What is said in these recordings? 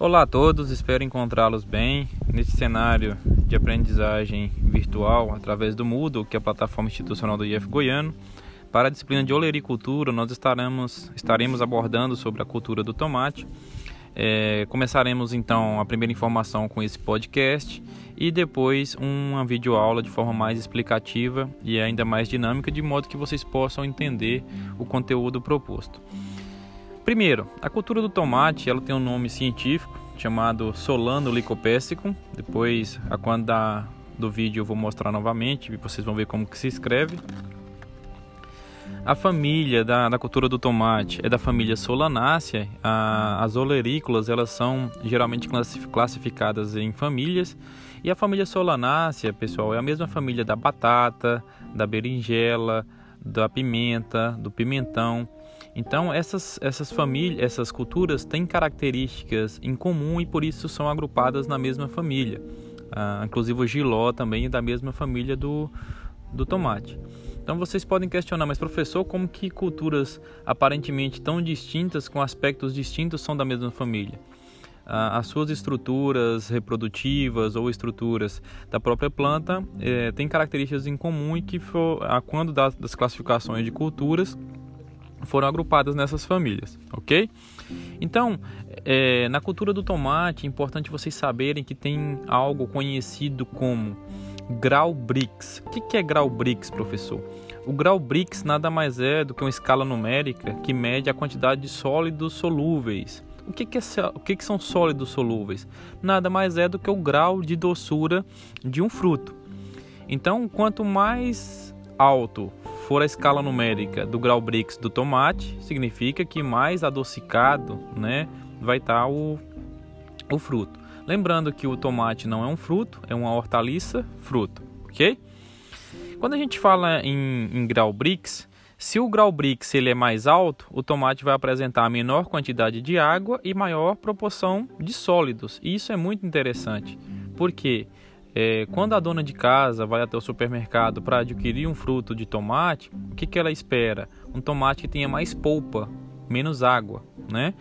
Olá a todos, espero encontrá-los bem nesse cenário de aprendizagem virtual através do Moodle, que é a plataforma institucional do IF Goiano. Para a disciplina de olericultura, nós estaremos, estaremos abordando sobre a cultura do tomate. É, começaremos então a primeira informação com esse podcast e depois uma videoaula de forma mais explicativa e ainda mais dinâmica, de modo que vocês possam entender o conteúdo proposto. Primeiro, a cultura do tomate ela tem um nome científico chamado Solano lycopessicum. Depois, a quando da, do vídeo eu vou mostrar novamente e vocês vão ver como que se escreve. A família da, da cultura do tomate é da família Solanaceae. as olerícolas elas são geralmente classificadas em famílias. E a família Solanaceae, pessoal, é a mesma família da batata, da berinjela, da pimenta, do pimentão. Então essas, essas famílias, essas culturas têm características em comum e por isso são agrupadas na mesma família. Ah, inclusive o giló também é da mesma família do, do tomate. Então vocês podem questionar, mas professor, como que culturas aparentemente tão distintas, com aspectos distintos, são da mesma família? as suas estruturas reprodutivas ou estruturas da própria planta eh, têm características em comum e que, for, a, quando das classificações de culturas, foram agrupadas nessas famílias, ok? Então, é, na cultura do tomate, é importante vocês saberem que tem algo conhecido como grau Brix. O que, é grau Brix, professor? O grau Brix nada mais é do que uma escala numérica que mede a quantidade de sólidos solúveis. O que, que, é, o que, que são sólidos solúveis? Nada mais é do que o grau de doçura de um fruto. Então, quanto mais alto for a escala numérica do grau Brix do tomate, significa que mais adocicado né, vai estar tá o, o fruto. Lembrando que o tomate não é um fruto, é uma hortaliça fruto, ok? Quando a gente fala em, em grau Brix, se o grau Brix ele é mais alto, o tomate vai apresentar menor quantidade de água e maior proporção de sólidos. E isso é muito interessante, porque é, quando a dona de casa vai até o supermercado para adquirir um fruto de tomate, o que, que ela espera? Um tomate que tenha mais polpa, menos água, né?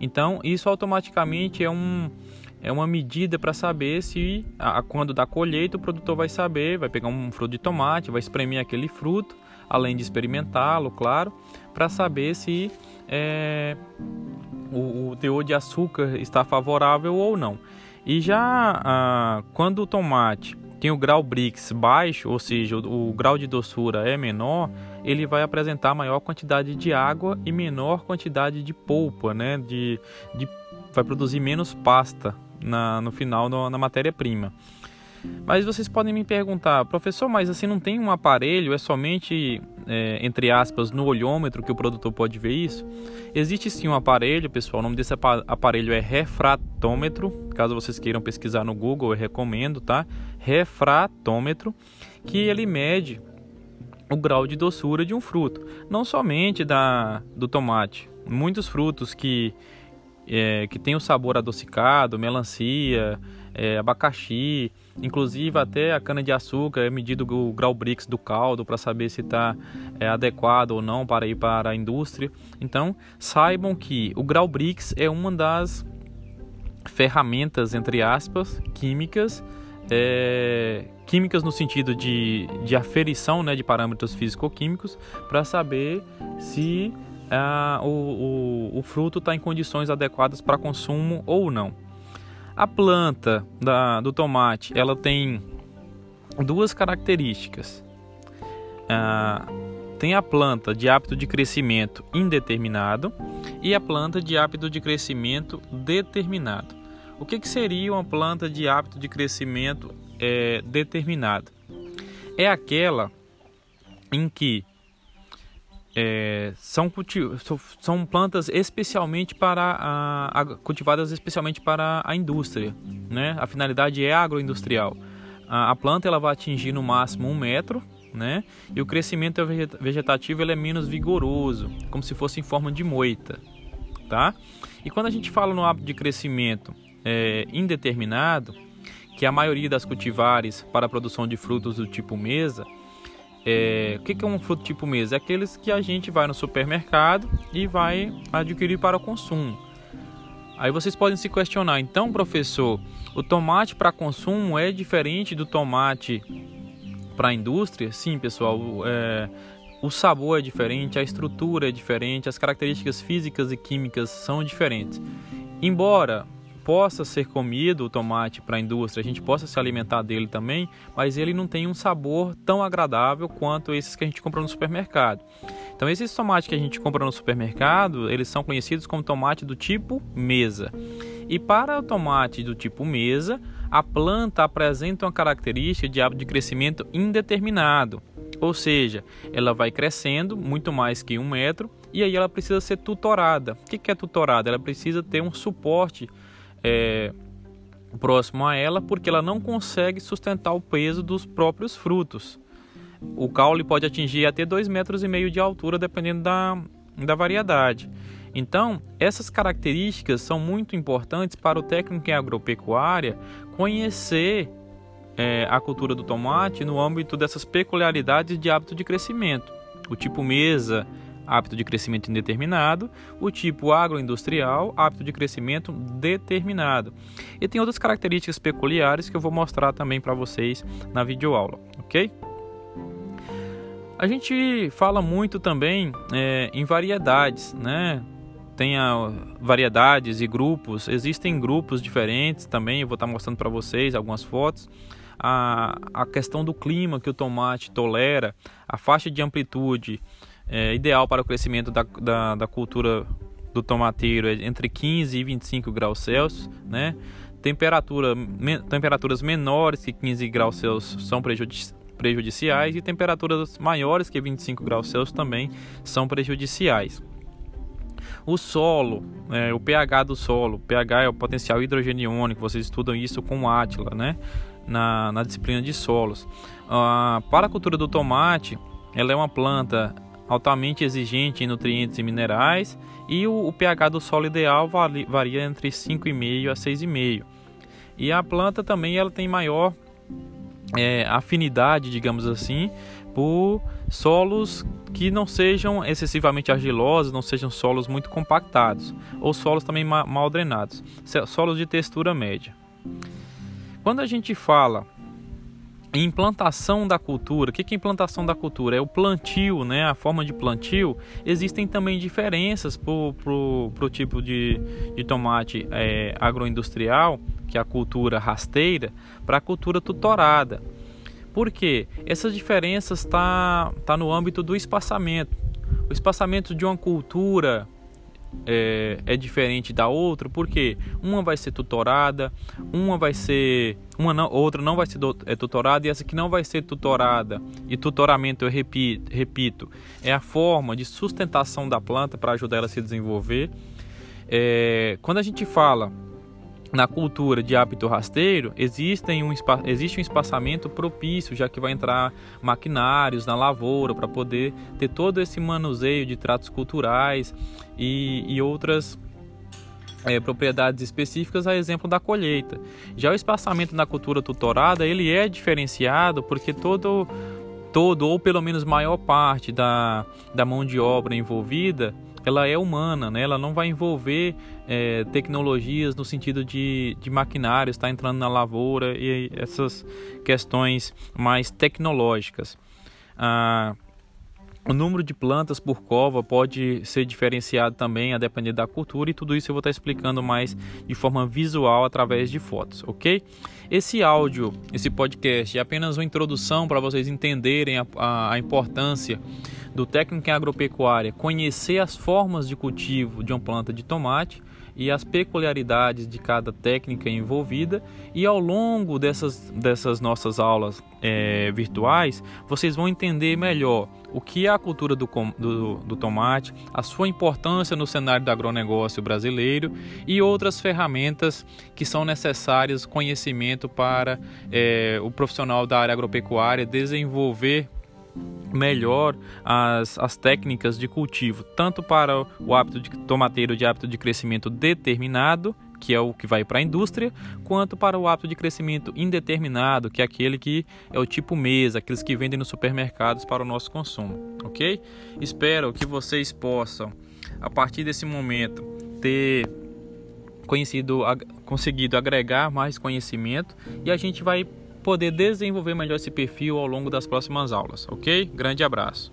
Então, isso automaticamente é, um, é uma medida para saber se, a, quando da colheita, o produtor vai saber, vai pegar um fruto de tomate, vai espremer aquele fruto, além de experimentá-lo, claro, para saber se é, o, o teor de açúcar está favorável ou não. E já ah, quando o tomate tem o grau Brix baixo, ou seja, o, o, grau de doçura é menor, ele vai apresentar maior quantidade de água e menor quantidade de polpa, né? De, de vai produzir menos pasta na, no final na matéria-prima. Mas vocês podem me perguntar, professor, mas assim não tem um aparelho, é somente, é, entre aspas, no olhômetro que o produtor pode ver isso? Existe sim um aparelho, pessoal, o nome desse aparelho é refratômetro, caso vocês queiram pesquisar no Google, eu recomendo, tá? Refratômetro, que ele mede o grau de doçura de um fruto, não somente da, do tomate. Muitos frutos que, é, que têm o sabor adocicado, melancia, é, abacaxi, inclusive até a cana de açúcar é medido o grau Brix do caldo para saber se está é, adequado ou não para ir para a indústria. Então saibam que o grau Brix é uma das ferramentas entre aspas químicas é, químicas no sentido de, de aferição né, de parâmetros físico-químicos para saber se ah, o, o, o fruto está em condições adequadas para consumo ou não. A planta da, do tomate ela tem duas características. Ah, tem a planta de hábito de crescimento indeterminado e a planta de hábito de crescimento determinado. O que, que seria uma planta de hábito de crescimento é, determinado? É aquela em que é, são, são plantas especialmente para a, a, cultivadas especialmente para a indústria, né? A finalidade é agroindustrial. A, a, planta ela vai atingir no máximo um metro, né? E o crescimento vegetativo ele é menos vigoroso, como se fosse em forma de moita, tá? E quando a gente fala no hábito de crescimento é, indeterminado, que a maioria das cultivares para a produção de frutos do tipo mesa é, o que é um fruto tipo mesa? É aqueles que a gente vai no supermercado e vai adquirir para o consumo. Aí vocês podem se questionar, então, professor, o tomate para consumo é diferente do tomate para a indústria? Sim, pessoal, é, o sabor é diferente, a estrutura é diferente, as características físicas e químicas são diferentes. Embora possa ser comido o tomate para a indústria, a gente possa se alimentar dele também, mas ele não tem um sabor tão agradável quanto esses que a gente compra no supermercado. Então esses tomates que a gente compra no supermercado, eles são conhecidos como tomate do tipo mesa. E para o tomate do tipo mesa, a planta apresenta uma característica de hábito de crescimento indeterminado. Ou seja, ela vai crescendo muito mais que um metro e aí ela precisa ser tutorada. O que é tutorada? Ela precisa ter um suporte é, próximo a ela porque ela não consegue sustentar o peso dos próprios frutos. O caule pode atingir até 2,5 metros e meio de altura, dependendo da, da variedade. Então, essas características são muito importantes para o técnico em agropecuária conhecer é, a cultura do tomate no âmbito dessas peculiaridades de hábito de crescimento. O tipo mesa, hábito de crescimento indeterminado, o tipo agroindustrial, hábito de crescimento determinado. E tem outras características peculiares que eu vou mostrar também para vocês na videoaula, ok? A gente fala muito também é, em variedades, né? Tem a, variedades e grupos, existem grupos diferentes também, eu vou estar mostrando para vocês algumas fotos. A, a questão do clima que o tomate tolera, a faixa de amplitude, é, ideal para o crescimento da, da, da, cultura do tomateiro é entre 15 e 25 graus Celsius, né? Temperatura, me, temperaturas menores que 15 graus Celsius são prejudici prejudiciais e temperaturas maiores que 25 graus Celsius também são prejudiciais. O solo, é, o pH do solo, pH é o potencial hidrogeniônico, vocês estudam isso com o Atila, né? Na, na disciplina de solos. Ah, para a cultura do tomate, ela é uma planta altamente exigente em nutrientes e minerais, e o, o pH do solo ideal varia, entre 5,5 a 6,5. E a planta também ela tem maior é, afinidade, digamos assim, por solos que não sejam excessivamente argilosos, não sejam solos muito compactados, ou solos também ma mal drenados, solos de textura média. Quando a gente fala implantação da cultura. O que é implantação da cultura? É o plantio, né? a forma de plantio. Existem também diferenças para o tipo de, de tomate é, agroindustrial, que é a cultura rasteira, para a cultura tutorada. Por quê? Essas diferenças estão tá, tá no âmbito do espaçamento. O espaçamento de uma cultura é, é, diferente da outra, porque uma vai ser tutorada, uma vai ser, uma não, outra não vai ser do, é tutorada e essa que não vai ser tutorada. E tutoramento, eu repito, repito é a forma de sustentação da planta para ajudar ela a se desenvolver. É, quando a gente fala na cultura de hábito rasteiro, existem um, existe um espaçamento propício, já que vai entrar maquinários na lavoura para poder ter todo esse manuseio de tratos culturais e, e outras é, propriedades específicas, a exemplo da colheita. Já o espaçamento na cultura tutorada, ele é diferenciado porque todo, todo ou pelo menos maior parte da, da mão de obra envolvida ela é humana, né? ela não vai envolver é, tecnologias no sentido de, de maquinário, está entrando na lavoura e essas questões mais tecnológicas. Ah, o número de plantas por cova pode ser diferenciado também a depender da cultura e tudo isso eu vou estar explicando mais de forma visual através de fotos, ok? Esse áudio, esse podcast é apenas uma introdução para vocês entenderem a, a, a importância do técnico em agropecuária conhecer as formas de cultivo de uma planta de tomate e as peculiaridades de cada técnica envolvida. E ao longo dessas, dessas nossas aulas é, virtuais, vocês vão entender melhor o que é a cultura do, do, do, tomate, a sua importância no cenário do agronegócio brasileiro e outras ferramentas que são necessárias, conhecimento para é, o profissional da área agropecuária desenvolver melhor as, as técnicas de cultivo, tanto para o hábito de tomateiro de hábito de crescimento determinado, que é o que vai para a indústria, quanto para o hábito de crescimento indeterminado, que é aquele que é o tipo mesa, aqueles que vendem nos supermercados para o nosso consumo, ok? Espero que vocês possam, a partir desse momento, ter conhecido, conseguido agregar mais conhecimento e a gente vai poder desenvolver melhor esse perfil ao longo das próximas aulas, ok? Grande abraço.